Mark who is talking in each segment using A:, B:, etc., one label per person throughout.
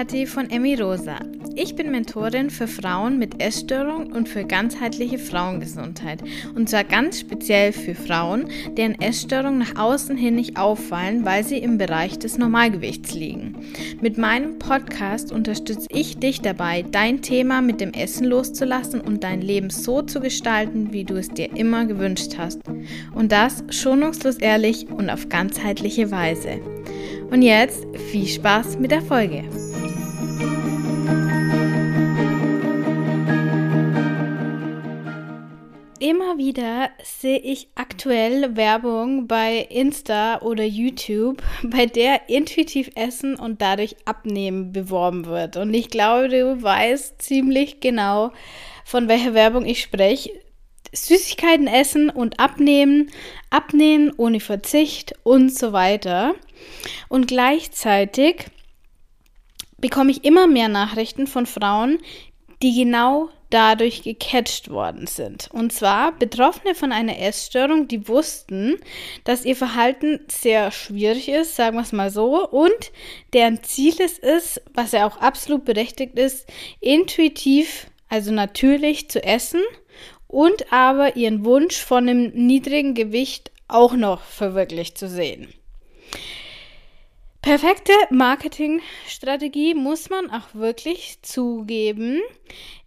A: HT von Emmy Rosa. Ich bin Mentorin für Frauen mit Essstörung und für ganzheitliche Frauengesundheit. Und zwar ganz speziell für Frauen, deren Essstörungen nach außen hin nicht auffallen, weil sie im Bereich des Normalgewichts liegen. Mit meinem Podcast unterstütze ich dich dabei, dein Thema mit dem Essen loszulassen und dein Leben so zu gestalten, wie du es dir immer gewünscht hast. Und das schonungslos ehrlich und auf ganzheitliche Weise. Und jetzt viel Spaß mit der Folge. Wieder sehe ich aktuell Werbung bei Insta oder YouTube, bei der intuitiv Essen und dadurch Abnehmen beworben wird. Und ich glaube, du weißt ziemlich genau, von welcher Werbung ich spreche. Süßigkeiten essen und abnehmen, abnehmen ohne Verzicht und so weiter. Und gleichzeitig bekomme ich immer mehr Nachrichten von Frauen, die genau dadurch gecatcht worden sind. Und zwar Betroffene von einer Essstörung, die wussten, dass ihr Verhalten sehr schwierig ist, sagen wir es mal so, und deren Ziel es ist, was ja auch absolut berechtigt ist, intuitiv, also natürlich zu essen und aber ihren Wunsch von einem niedrigen Gewicht auch noch verwirklicht zu sehen. Perfekte Marketingstrategie muss man auch wirklich zugeben.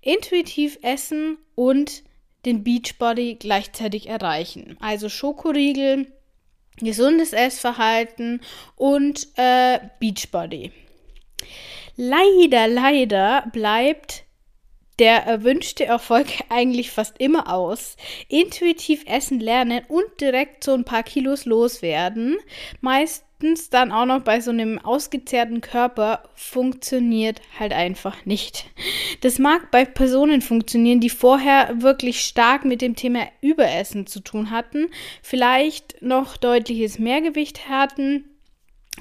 A: Intuitiv essen und den Beachbody gleichzeitig erreichen. Also Schokoriegel, gesundes Essverhalten und äh, Beachbody. Leider, leider bleibt der erwünschte Erfolg eigentlich fast immer aus. Intuitiv essen lernen und direkt so ein paar Kilos loswerden. Meistens dann auch noch bei so einem ausgezehrten Körper funktioniert halt einfach nicht. Das mag bei Personen funktionieren, die vorher wirklich stark mit dem Thema Überessen zu tun hatten, vielleicht noch deutliches Mehrgewicht hatten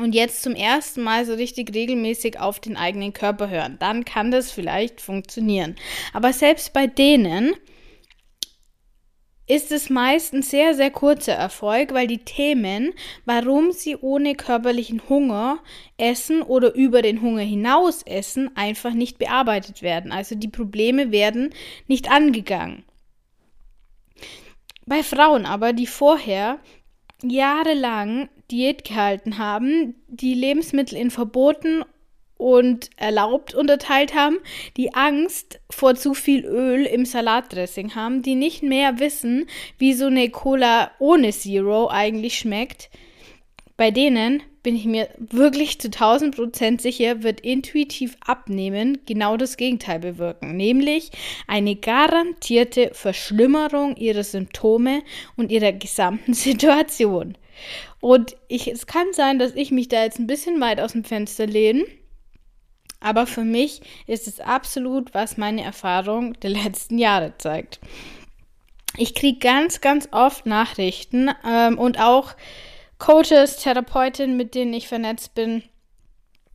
A: und jetzt zum ersten Mal so richtig regelmäßig auf den eigenen Körper hören, dann kann das vielleicht funktionieren. Aber selbst bei denen ist es meist ein sehr, sehr kurzer Erfolg, weil die Themen, warum sie ohne körperlichen Hunger essen oder über den Hunger hinaus essen, einfach nicht bearbeitet werden. Also die Probleme werden nicht angegangen. Bei Frauen aber, die vorher jahrelang Diät gehalten haben, die Lebensmittel in verboten und erlaubt unterteilt haben, die Angst vor zu viel Öl im Salatdressing haben, die nicht mehr wissen, wie so eine Cola ohne Zero eigentlich schmeckt, bei denen bin ich mir wirklich zu 1000 Prozent sicher, wird intuitiv abnehmen genau das Gegenteil bewirken, nämlich eine garantierte Verschlimmerung ihrer Symptome und ihrer gesamten Situation. Und ich, es kann sein, dass ich mich da jetzt ein bisschen weit aus dem Fenster lehne. Aber für mich ist es absolut, was meine Erfahrung der letzten Jahre zeigt. Ich kriege ganz, ganz oft Nachrichten ähm, und auch Coaches, Therapeutinnen, mit denen ich vernetzt bin,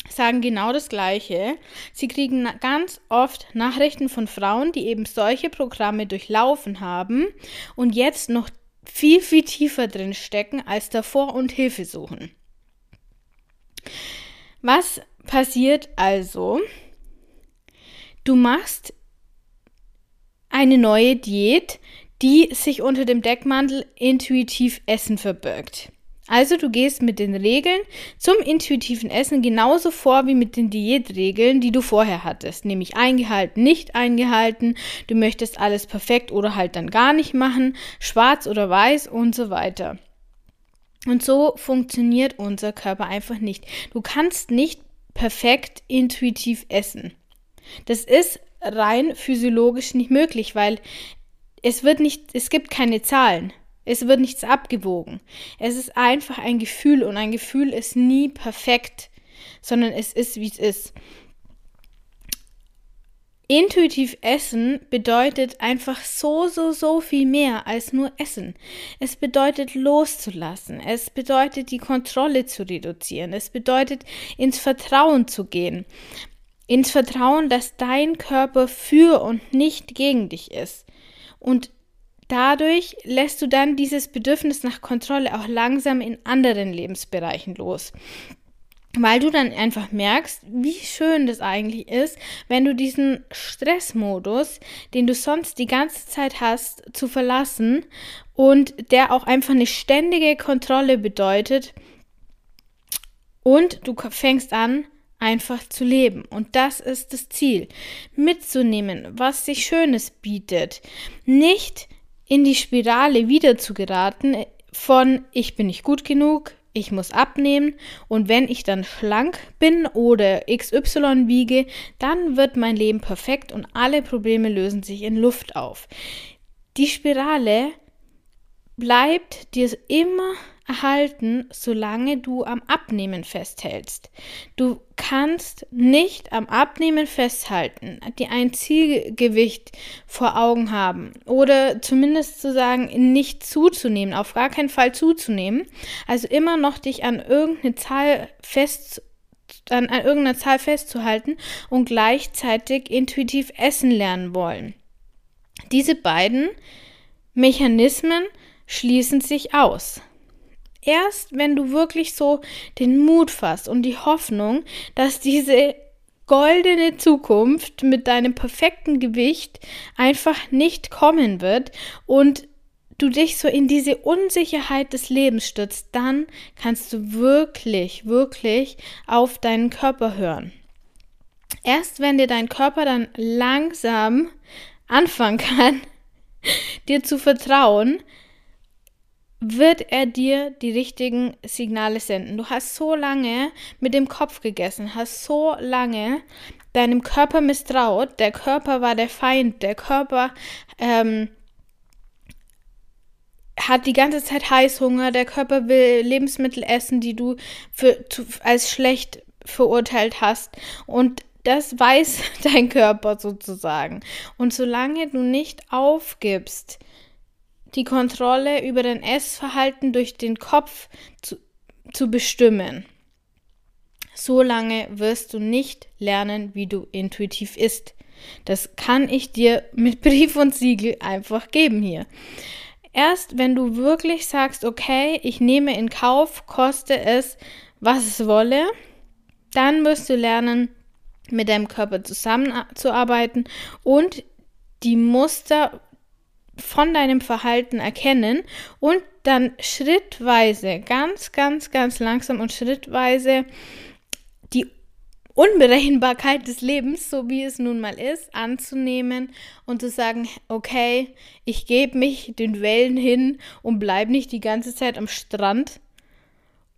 A: sagen genau das Gleiche. Sie kriegen ganz oft Nachrichten von Frauen, die eben solche Programme durchlaufen haben und jetzt noch viel, viel tiefer drin stecken als davor und Hilfe suchen. Was passiert also? Du machst eine neue Diät, die sich unter dem Deckmantel intuitiv Essen verbirgt. Also du gehst mit den Regeln zum intuitiven Essen genauso vor wie mit den Diätregeln, die du vorher hattest, nämlich eingehalten, nicht eingehalten, du möchtest alles perfekt oder halt dann gar nicht machen, schwarz oder weiß und so weiter. Und so funktioniert unser Körper einfach nicht. Du kannst nicht perfekt intuitiv essen. Das ist rein physiologisch nicht möglich, weil es wird nicht, es gibt keine Zahlen. Es wird nichts abgewogen. Es ist einfach ein Gefühl und ein Gefühl ist nie perfekt, sondern es ist, wie es ist. Intuitiv essen bedeutet einfach so, so, so viel mehr als nur essen. Es bedeutet loszulassen. Es bedeutet die Kontrolle zu reduzieren. Es bedeutet ins Vertrauen zu gehen. Ins Vertrauen, dass dein Körper für und nicht gegen dich ist. Und Dadurch lässt du dann dieses Bedürfnis nach Kontrolle auch langsam in anderen Lebensbereichen los. Weil du dann einfach merkst, wie schön das eigentlich ist, wenn du diesen Stressmodus, den du sonst die ganze Zeit hast, zu verlassen und der auch einfach eine ständige Kontrolle bedeutet und du fängst an, einfach zu leben. Und das ist das Ziel. Mitzunehmen, was sich Schönes bietet. Nicht in die Spirale wieder zu geraten von ich bin nicht gut genug, ich muss abnehmen und wenn ich dann schlank bin oder XY wiege, dann wird mein Leben perfekt und alle Probleme lösen sich in Luft auf. Die Spirale bleibt dir immer erhalten, solange du am Abnehmen festhältst. Du kannst nicht am Abnehmen festhalten, die ein Zielgewicht vor Augen haben oder zumindest zu sagen, nicht zuzunehmen, auf gar keinen Fall zuzunehmen. Also immer noch dich an irgendeine Zahl fest an, an irgendeiner Zahl festzuhalten und gleichzeitig intuitiv essen lernen wollen. Diese beiden Mechanismen schließen sich aus erst wenn du wirklich so den Mut fasst und die Hoffnung, dass diese goldene Zukunft mit deinem perfekten Gewicht einfach nicht kommen wird und du dich so in diese Unsicherheit des Lebens stürzt, dann kannst du wirklich, wirklich auf deinen Körper hören. Erst wenn dir dein Körper dann langsam anfangen kann, dir zu vertrauen, wird er dir die richtigen Signale senden. Du hast so lange mit dem Kopf gegessen, hast so lange deinem Körper misstraut. Der Körper war der Feind. Der Körper ähm, hat die ganze Zeit Heißhunger. Der Körper will Lebensmittel essen, die du für, zu, als schlecht verurteilt hast. Und das weiß dein Körper sozusagen. Und solange du nicht aufgibst, die Kontrolle über dein Essverhalten durch den Kopf zu, zu bestimmen. So lange wirst du nicht lernen, wie du intuitiv isst. Das kann ich dir mit Brief und Siegel einfach geben hier. Erst wenn du wirklich sagst, okay, ich nehme in Kauf, koste es, was es wolle, dann wirst du lernen, mit deinem Körper zusammenzuarbeiten und die Muster von deinem Verhalten erkennen und dann schrittweise, ganz, ganz, ganz langsam und schrittweise die Unberechenbarkeit des Lebens, so wie es nun mal ist, anzunehmen und zu sagen, okay, ich gebe mich den Wellen hin und bleibe nicht die ganze Zeit am Strand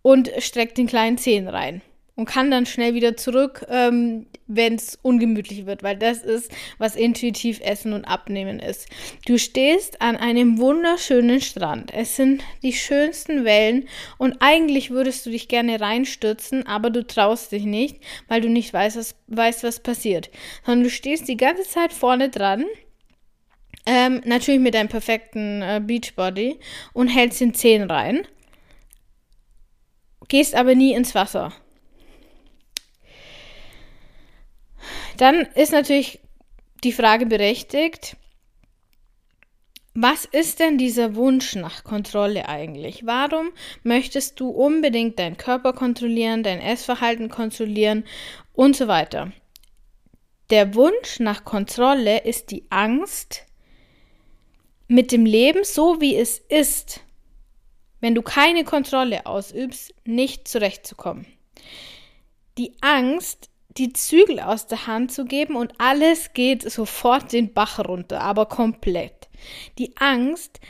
A: und strecke den kleinen Zehen rein und kann dann schnell wieder zurück, ähm, wenn es ungemütlich wird, weil das ist, was intuitiv Essen und Abnehmen ist. Du stehst an einem wunderschönen Strand. Es sind die schönsten Wellen und eigentlich würdest du dich gerne reinstürzen, aber du traust dich nicht, weil du nicht weißt, was, weißt, was passiert. Sondern du stehst die ganze Zeit vorne dran. Ähm, natürlich mit deinem perfekten äh, Beachbody und hältst den Zehen rein. Gehst aber nie ins Wasser Dann ist natürlich die Frage berechtigt, was ist denn dieser Wunsch nach Kontrolle eigentlich? Warum möchtest du unbedingt deinen Körper kontrollieren, dein Essverhalten kontrollieren und so weiter? Der Wunsch nach Kontrolle ist die Angst, mit dem Leben so wie es ist, wenn du keine Kontrolle ausübst, nicht zurechtzukommen. Die Angst, die Zügel aus der Hand zu geben und alles geht sofort den Bach runter, aber komplett. Die Angst,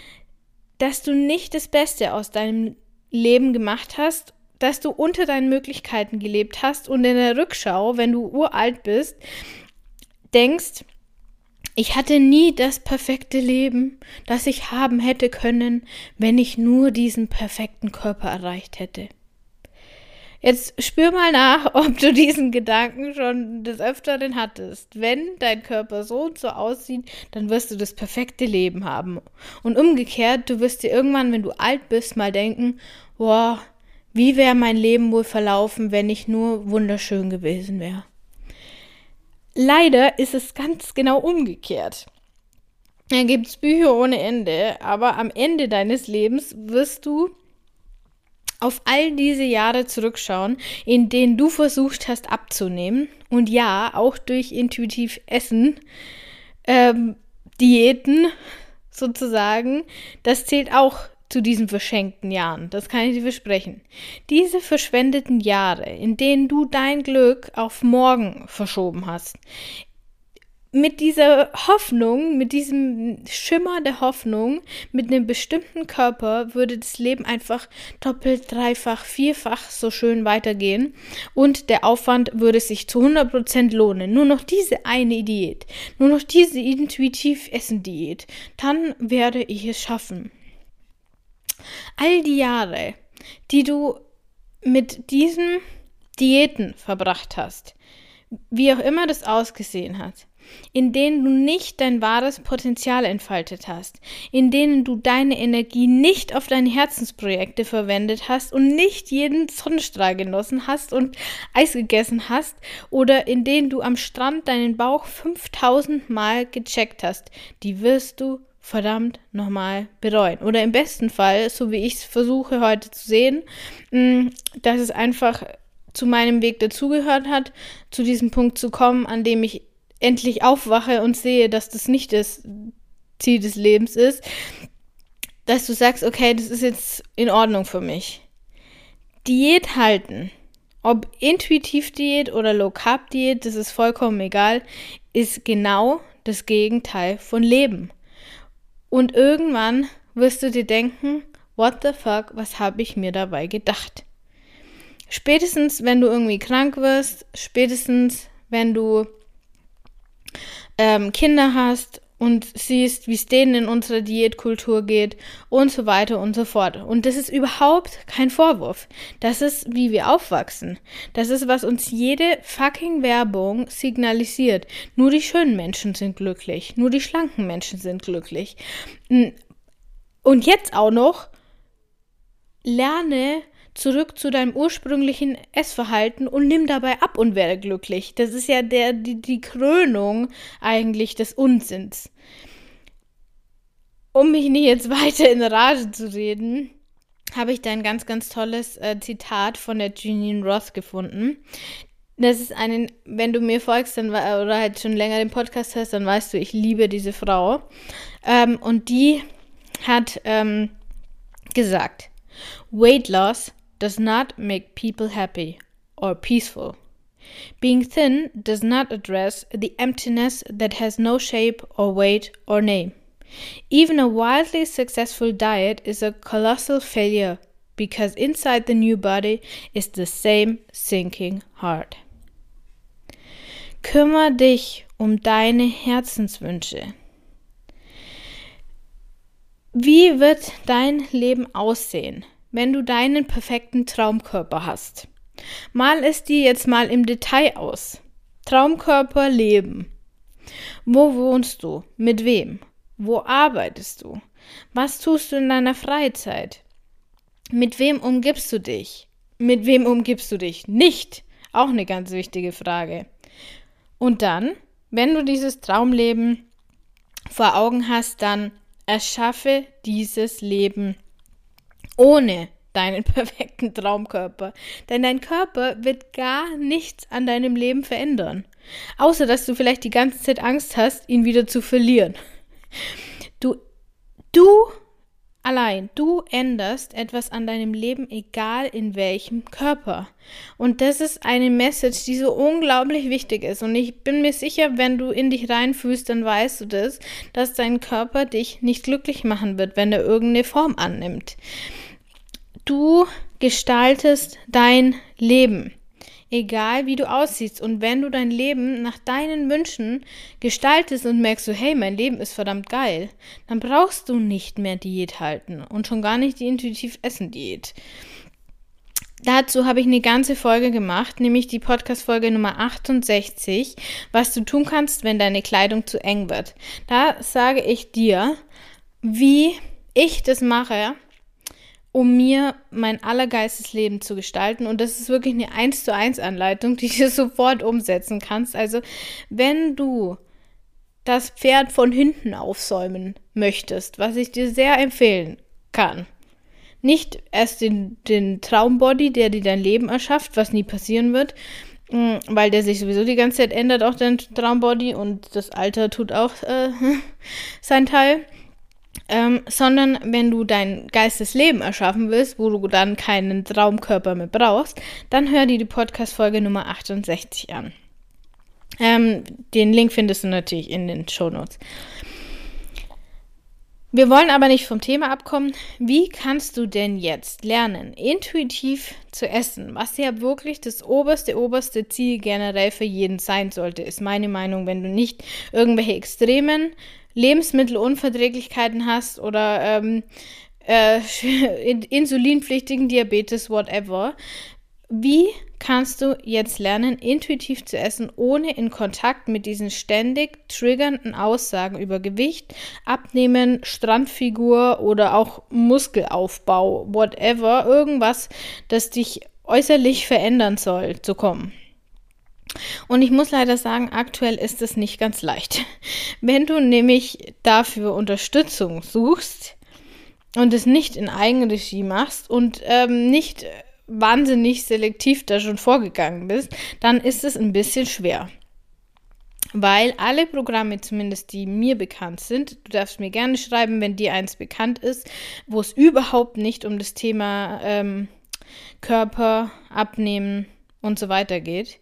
A: dass du nicht das Beste aus deinem Leben gemacht hast, dass du unter deinen Möglichkeiten gelebt hast und in der Rückschau, wenn du uralt bist, denkst, ich hatte nie das perfekte Leben, das ich haben hätte können, wenn ich nur diesen perfekten Körper erreicht hätte. Jetzt spür mal nach, ob du diesen Gedanken schon des Öfteren hattest. Wenn dein Körper so und so aussieht, dann wirst du das perfekte Leben haben. Und umgekehrt, du wirst dir irgendwann, wenn du alt bist, mal denken, boah, wie wäre mein Leben wohl verlaufen, wenn ich nur wunderschön gewesen wäre. Leider ist es ganz genau umgekehrt. Da gibt es Bücher ohne Ende, aber am Ende deines Lebens wirst du auf all diese Jahre zurückschauen, in denen du versucht hast abzunehmen und ja, auch durch intuitiv Essen, ähm, Diäten sozusagen, das zählt auch zu diesen verschenkten Jahren. Das kann ich dir versprechen. Diese verschwendeten Jahre, in denen du dein Glück auf morgen verschoben hast, mit dieser Hoffnung, mit diesem Schimmer der Hoffnung, mit einem bestimmten Körper würde das Leben einfach doppelt, dreifach, vierfach so schön weitergehen und der Aufwand würde sich zu 100% lohnen. Nur noch diese eine Diät, nur noch diese intuitiv Essen Diät, dann werde ich es schaffen. All die Jahre, die du mit diesen Diäten verbracht hast, wie auch immer das ausgesehen hat, in denen du nicht dein wahres Potenzial entfaltet hast, in denen du deine Energie nicht auf deine Herzensprojekte verwendet hast und nicht jeden Sonnenstrahl genossen hast und Eis gegessen hast oder in denen du am Strand deinen Bauch 5000 Mal gecheckt hast, die wirst du verdammt nochmal bereuen. Oder im besten Fall, so wie ich es versuche heute zu sehen, mm, dass es einfach zu meinem Weg dazugehört hat, zu diesem Punkt zu kommen, an dem ich endlich aufwache und sehe, dass das nicht das Ziel des Lebens ist, dass du sagst, okay, das ist jetzt in Ordnung für mich. Diät halten, ob intuitiv Diät oder Low Carb Diät, das ist vollkommen egal, ist genau das Gegenteil von Leben. Und irgendwann wirst du dir denken, what the fuck, was habe ich mir dabei gedacht? Spätestens, wenn du irgendwie krank wirst, spätestens, wenn du ähm, Kinder hast und siehst, wie es denen in unserer Diätkultur geht und so weiter und so fort. Und das ist überhaupt kein Vorwurf. Das ist, wie wir aufwachsen. Das ist, was uns jede fucking Werbung signalisiert. Nur die schönen Menschen sind glücklich. Nur die schlanken Menschen sind glücklich. Und jetzt auch noch, lerne zurück zu deinem ursprünglichen Essverhalten und nimm dabei ab und werde glücklich. Das ist ja der, die, die Krönung eigentlich des Unsinns. Um mich nicht jetzt weiter in Rage zu reden, habe ich da ein ganz, ganz tolles äh, Zitat von der Jeanine Roth gefunden. Das ist einen, wenn du mir folgst dann, oder halt schon länger den Podcast hast, dann weißt du, ich liebe diese Frau. Ähm, und die hat ähm, gesagt, Weight loss does not make people happy or peaceful. Being thin does not address the emptiness that has no shape or weight or name. Even a wildly successful diet is a colossal failure because inside the new body is the same sinking heart. Kümmer dich um deine Herzenswünsche. Wie wird dein Leben aussehen, wenn du deinen perfekten Traumkörper hast. Mal es dir jetzt mal im Detail aus. Traumkörper leben. Wo wohnst du? Mit wem? Wo arbeitest du? Was tust du in deiner Freizeit? Mit wem umgibst du dich? Mit wem umgibst du dich nicht? Auch eine ganz wichtige Frage. Und dann, wenn du dieses Traumleben vor Augen hast, dann erschaffe dieses Leben ohne deinen perfekten Traumkörper. Denn dein Körper wird gar nichts an deinem Leben verändern. Außer dass du vielleicht die ganze Zeit Angst hast, ihn wieder zu verlieren. Du, du allein, du änderst etwas an deinem Leben, egal in welchem Körper. Und das ist eine Message, die so unglaublich wichtig ist. Und ich bin mir sicher, wenn du in dich reinfühlst, dann weißt du das, dass dein Körper dich nicht glücklich machen wird, wenn er irgendeine Form annimmt. Du gestaltest dein Leben, egal wie du aussiehst. Und wenn du dein Leben nach deinen Wünschen gestaltest und merkst so, hey, mein Leben ist verdammt geil, dann brauchst du nicht mehr Diät halten und schon gar nicht die intuitiv Essen Diät. Dazu habe ich eine ganze Folge gemacht, nämlich die Podcast-Folge Nummer 68, was du tun kannst, wenn deine Kleidung zu eng wird. Da sage ich dir, wie ich das mache, um mir mein allergeistes Leben zu gestalten. Und das ist wirklich eine 1 zu 1 Anleitung, die du sofort umsetzen kannst. Also, wenn du das Pferd von hinten aufsäumen möchtest, was ich dir sehr empfehlen kann, nicht erst den, den Traumbody, der dir dein Leben erschafft, was nie passieren wird, mm, weil der sich sowieso die ganze Zeit ändert, auch dein Traumbody und das Alter tut auch äh, sein Teil. Ähm, sondern wenn du dein Geistesleben erschaffen willst, wo du dann keinen Traumkörper mehr brauchst, dann hör dir die Podcast-Folge Nummer 68 an. Ähm, den Link findest du natürlich in den Show Notes. Wir wollen aber nicht vom Thema abkommen. Wie kannst du denn jetzt lernen, intuitiv zu essen? Was ja wirklich das oberste, oberste Ziel generell für jeden sein sollte, ist meine Meinung, wenn du nicht irgendwelche extremen Lebensmittelunverträglichkeiten hast oder ähm, äh, insulinpflichtigen Diabetes, whatever. Wie kannst du jetzt lernen, intuitiv zu essen, ohne in Kontakt mit diesen ständig triggernden Aussagen über Gewicht, Abnehmen, Strandfigur oder auch Muskelaufbau, whatever, irgendwas, das dich äußerlich verändern soll, zu kommen? Und ich muss leider sagen, aktuell ist es nicht ganz leicht. Wenn du nämlich dafür Unterstützung suchst und es nicht in Eigenregie machst und ähm, nicht wahnsinnig selektiv da schon vorgegangen bist, dann ist es ein bisschen schwer. Weil alle Programme, zumindest die mir bekannt sind, du darfst mir gerne schreiben, wenn dir eins bekannt ist, wo es überhaupt nicht um das Thema ähm, Körper, Abnehmen und so weiter geht,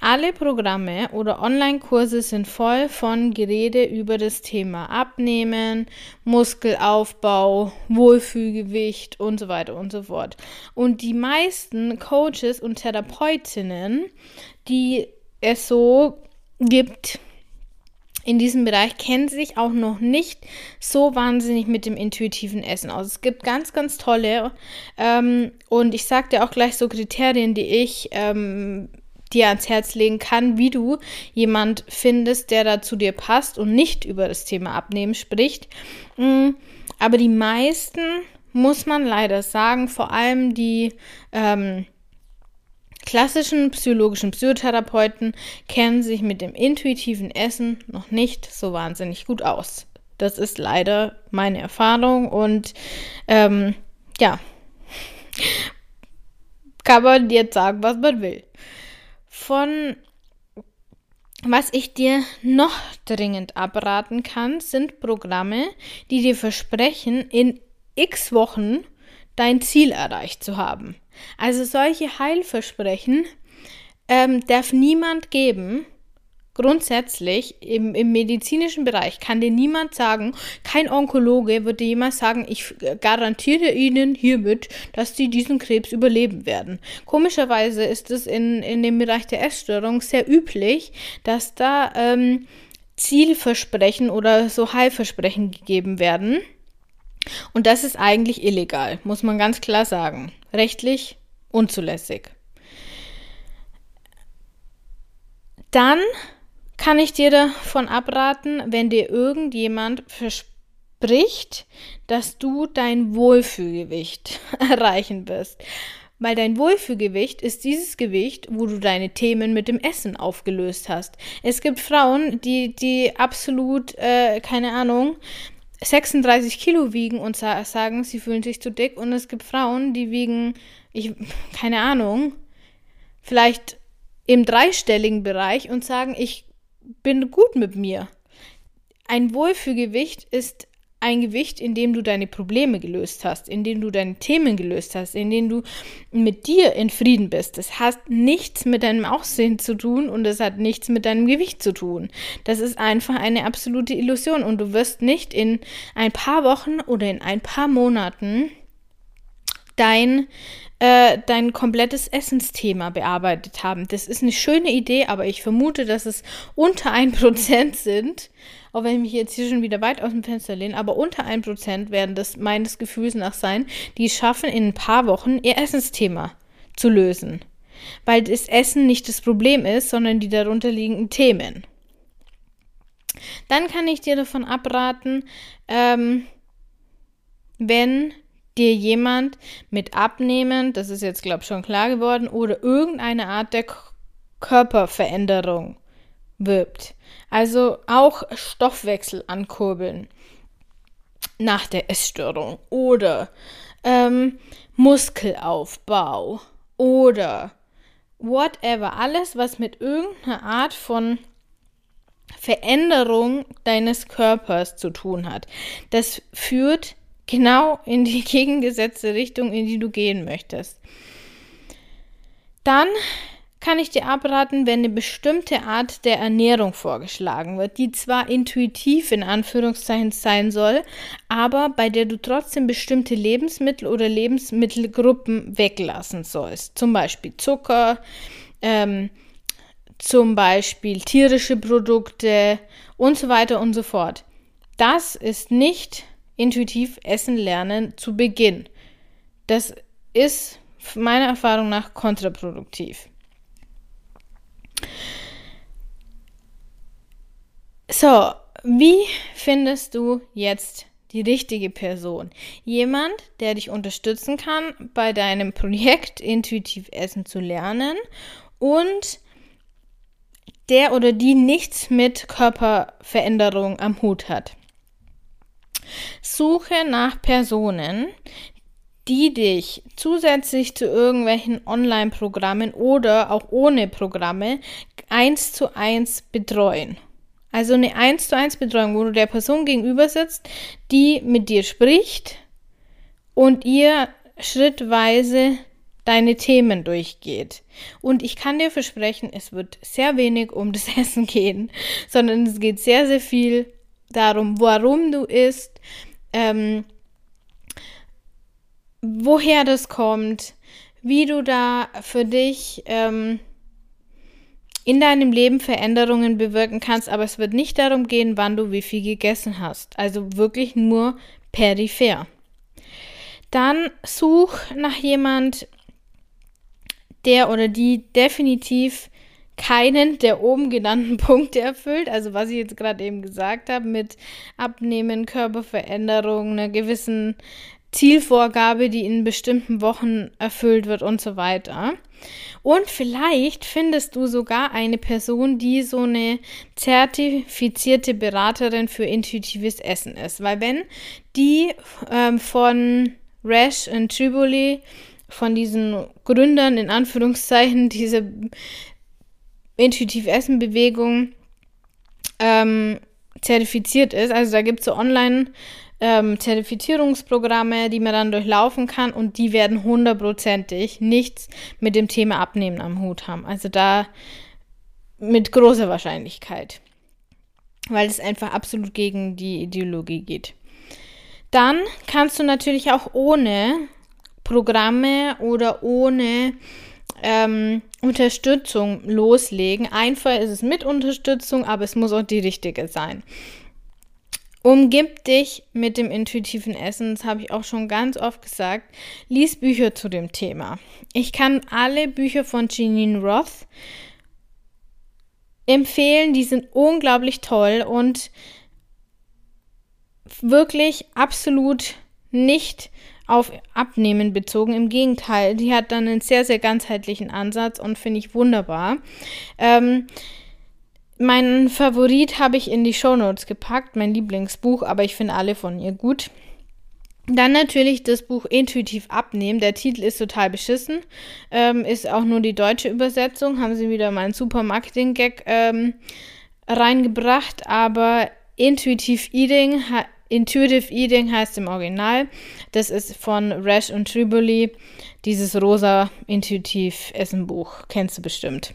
A: alle Programme oder Online-Kurse sind voll von Gerede über das Thema Abnehmen, Muskelaufbau, Wohlfühlgewicht und so weiter und so fort. Und die meisten Coaches und Therapeutinnen, die es so gibt, in diesem Bereich kennen sich auch noch nicht so wahnsinnig mit dem intuitiven Essen aus. Es gibt ganz, ganz tolle ähm, und ich dir auch gleich so Kriterien, die ich ähm, dir ans Herz legen kann, wie du jemand findest, der da zu dir passt und nicht über das Thema Abnehmen spricht. Mm, aber die meisten, muss man leider sagen, vor allem die ähm, klassischen psychologischen Psychotherapeuten kennen sich mit dem intuitiven Essen noch nicht so wahnsinnig gut aus. Das ist leider meine Erfahrung und ähm, ja, kann man jetzt sagen, was man will. Von was ich dir noch dringend abraten kann, sind Programme, die dir versprechen, in x Wochen dein Ziel erreicht zu haben. Also solche Heilversprechen ähm, darf niemand geben, Grundsätzlich im, im, medizinischen Bereich kann dir niemand sagen, kein Onkologe würde jemals sagen, ich garantiere Ihnen hiermit, dass Sie diesen Krebs überleben werden. Komischerweise ist es in, in dem Bereich der Essstörung sehr üblich, dass da ähm, Zielversprechen oder so Heilversprechen gegeben werden. Und das ist eigentlich illegal, muss man ganz klar sagen. Rechtlich unzulässig. Dann kann ich dir davon abraten, wenn dir irgendjemand verspricht, dass du dein Wohlfühlgewicht erreichen wirst. Weil dein Wohlfühlgewicht ist dieses Gewicht, wo du deine Themen mit dem Essen aufgelöst hast. Es gibt Frauen, die, die absolut, äh, keine Ahnung, 36 Kilo wiegen und sa sagen, sie fühlen sich zu dick. Und es gibt Frauen, die wiegen, ich, keine Ahnung, vielleicht im dreistelligen Bereich und sagen, ich bin gut mit mir. Ein Wohlfühlgewicht ist ein Gewicht, in dem du deine Probleme gelöst hast, in dem du deine Themen gelöst hast, in dem du mit dir in Frieden bist. Das hat nichts mit deinem Aussehen zu tun und es hat nichts mit deinem Gewicht zu tun. Das ist einfach eine absolute Illusion und du wirst nicht in ein paar Wochen oder in ein paar Monaten dein äh, dein komplettes Essensthema bearbeitet haben. Das ist eine schöne Idee, aber ich vermute, dass es unter 1% sind. Auch wenn ich mich jetzt hier schon wieder weit aus dem Fenster lehne, aber unter 1% werden das meines Gefühls nach sein, die schaffen, in ein paar Wochen ihr Essensthema zu lösen. Weil das Essen nicht das Problem ist, sondern die darunter liegenden Themen. Dann kann ich dir davon abraten, ähm, wenn dir jemand mit Abnehmen, das ist jetzt, glaube ich, schon klar geworden, oder irgendeine Art der K Körperveränderung wirbt. Also auch Stoffwechsel ankurbeln nach der Essstörung oder ähm, Muskelaufbau oder whatever, alles, was mit irgendeiner Art von Veränderung deines Körpers zu tun hat. Das führt genau in die gegengesetzte Richtung, in die du gehen möchtest. Dann kann ich dir abraten, wenn eine bestimmte Art der Ernährung vorgeschlagen wird, die zwar intuitiv in Anführungszeichen sein soll, aber bei der du trotzdem bestimmte Lebensmittel oder Lebensmittelgruppen weglassen sollst. Zum Beispiel Zucker, ähm, zum Beispiel tierische Produkte und so weiter und so fort. Das ist nicht intuitiv Essen lernen zu Beginn. Das ist meiner Erfahrung nach kontraproduktiv. So, wie findest du jetzt die richtige Person? Jemand, der dich unterstützen kann, bei deinem Projekt intuitiv Essen zu lernen und der oder die nichts mit Körperveränderung am Hut hat. Suche nach Personen, die dich zusätzlich zu irgendwelchen Online-Programmen oder auch ohne Programme eins zu eins betreuen. Also eine eins zu eins Betreuung, wo du der Person gegenüber sitzt, die mit dir spricht und ihr schrittweise deine Themen durchgeht. Und ich kann dir versprechen, es wird sehr wenig um das Essen gehen, sondern es geht sehr, sehr viel darum, warum du isst, ähm, woher das kommt, wie du da für dich ähm, in deinem Leben Veränderungen bewirken kannst, aber es wird nicht darum gehen, wann du wie viel gegessen hast. Also wirklich nur peripher. Dann such nach jemand, der oder die definitiv keinen der oben genannten Punkte erfüllt. Also was ich jetzt gerade eben gesagt habe mit Abnehmen, Körperveränderung, einer gewissen Zielvorgabe, die in bestimmten Wochen erfüllt wird und so weiter. Und vielleicht findest du sogar eine Person, die so eine zertifizierte Beraterin für intuitives Essen ist. Weil wenn die ähm, von Rash und Triboli von diesen Gründern in Anführungszeichen diese intuitiv Essen Bewegung ähm, zertifiziert ist. Also da gibt es so online ähm, Zertifizierungsprogramme, die man dann durchlaufen kann und die werden hundertprozentig nichts mit dem Thema Abnehmen am Hut haben. Also da mit großer Wahrscheinlichkeit, weil es einfach absolut gegen die Ideologie geht. Dann kannst du natürlich auch ohne Programme oder ohne ähm, Unterstützung loslegen. Einfach ist es mit Unterstützung, aber es muss auch die richtige sein. Umgib dich mit dem intuitiven Essen, das habe ich auch schon ganz oft gesagt. Lies Bücher zu dem Thema. Ich kann alle Bücher von Jeanine Roth empfehlen, die sind unglaublich toll und wirklich absolut nicht auf Abnehmen bezogen. Im Gegenteil, die hat dann einen sehr, sehr ganzheitlichen Ansatz und finde ich wunderbar. Ähm, mein Favorit habe ich in die Shownotes gepackt, mein Lieblingsbuch, aber ich finde alle von ihr gut. Dann natürlich das Buch Intuitiv abnehmen. Der Titel ist total beschissen. Ähm, ist auch nur die deutsche Übersetzung. Haben sie wieder mal einen super Marketing-Gag ähm, reingebracht. Aber Intuitive Eating Intuitive Eating heißt im Original. Das ist von Rash und Triboli. Dieses rosa Intuitiv Essen Buch. Kennst du bestimmt.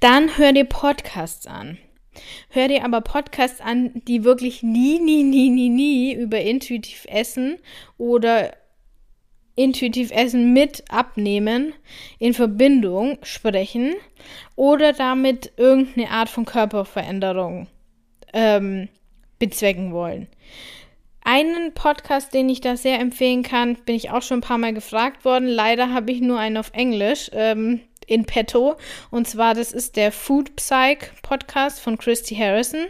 A: Dann hör dir Podcasts an. Hör dir aber Podcasts an, die wirklich nie, nie, nie, nie, nie über intuitiv Essen oder intuitiv Essen mit Abnehmen in Verbindung sprechen oder damit irgendeine Art von Körperveränderung ähm, bezwecken wollen. Einen Podcast, den ich da sehr empfehlen kann, bin ich auch schon ein paar Mal gefragt worden. Leider habe ich nur einen auf Englisch ähm, in petto. Und zwar, das ist der Food Psych Podcast von Christy Harrison.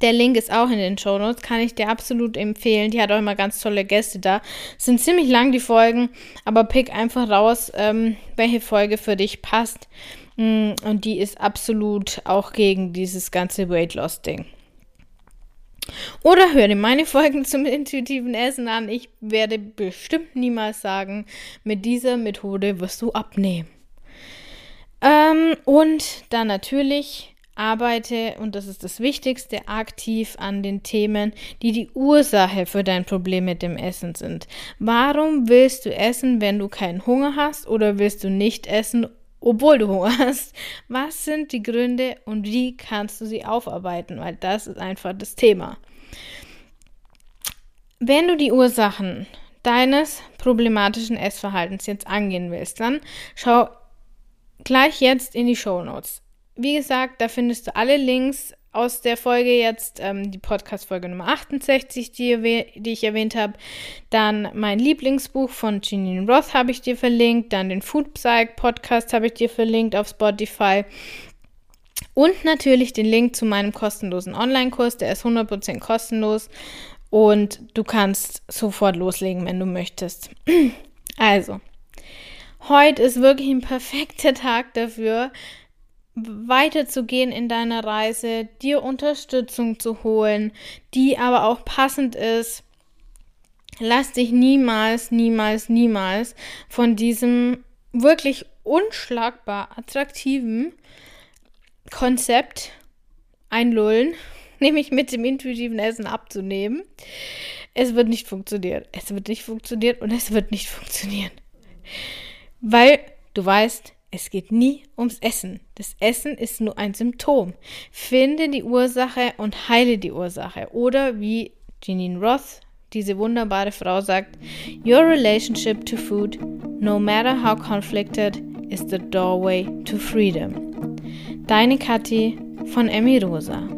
A: Der Link ist auch in den Show Notes, kann ich dir absolut empfehlen. Die hat auch immer ganz tolle Gäste da. Sind ziemlich lang die Folgen, aber pick einfach raus, ähm, welche Folge für dich passt. Mm, und die ist absolut auch gegen dieses ganze Weight Loss Ding. Oder hör dir meine Folgen zum intuitiven Essen an. Ich werde bestimmt niemals sagen, mit dieser Methode wirst du abnehmen. Ähm, und dann natürlich arbeite, und das ist das Wichtigste, aktiv an den Themen, die die Ursache für dein Problem mit dem Essen sind. Warum willst du essen, wenn du keinen Hunger hast oder willst du nicht essen, obwohl du Hunger hast? Was sind die Gründe und wie kannst du sie aufarbeiten? Weil das ist einfach das Thema. Wenn du die Ursachen deines problematischen Essverhaltens jetzt angehen willst, dann schau gleich jetzt in die Show Notes. Wie gesagt, da findest du alle Links aus der Folge jetzt, ähm, die Podcast-Folge Nummer 68, die, die ich erwähnt habe. Dann mein Lieblingsbuch von Janine Roth habe ich dir verlinkt. Dann den Food Psych Podcast habe ich dir verlinkt auf Spotify. Und natürlich den Link zu meinem kostenlosen Online-Kurs. Der ist 100% kostenlos. Und du kannst sofort loslegen, wenn du möchtest. Also, heute ist wirklich ein perfekter Tag dafür, weiterzugehen in deiner Reise, dir Unterstützung zu holen, die aber auch passend ist. Lass dich niemals, niemals, niemals von diesem wirklich unschlagbar attraktiven Konzept einlullen, nämlich mit dem intuitiven Essen abzunehmen. Es wird nicht funktionieren. Es wird nicht funktionieren und es wird nicht funktionieren. Weil du weißt, es geht nie ums Essen. Das Essen ist nur ein Symptom. Finde die Ursache und heile die Ursache. Oder wie Janine Roth, diese wunderbare Frau sagt, Your relationship to food, no matter how conflicted, is the doorway to freedom. Deine Kathi von Emmy Rosa.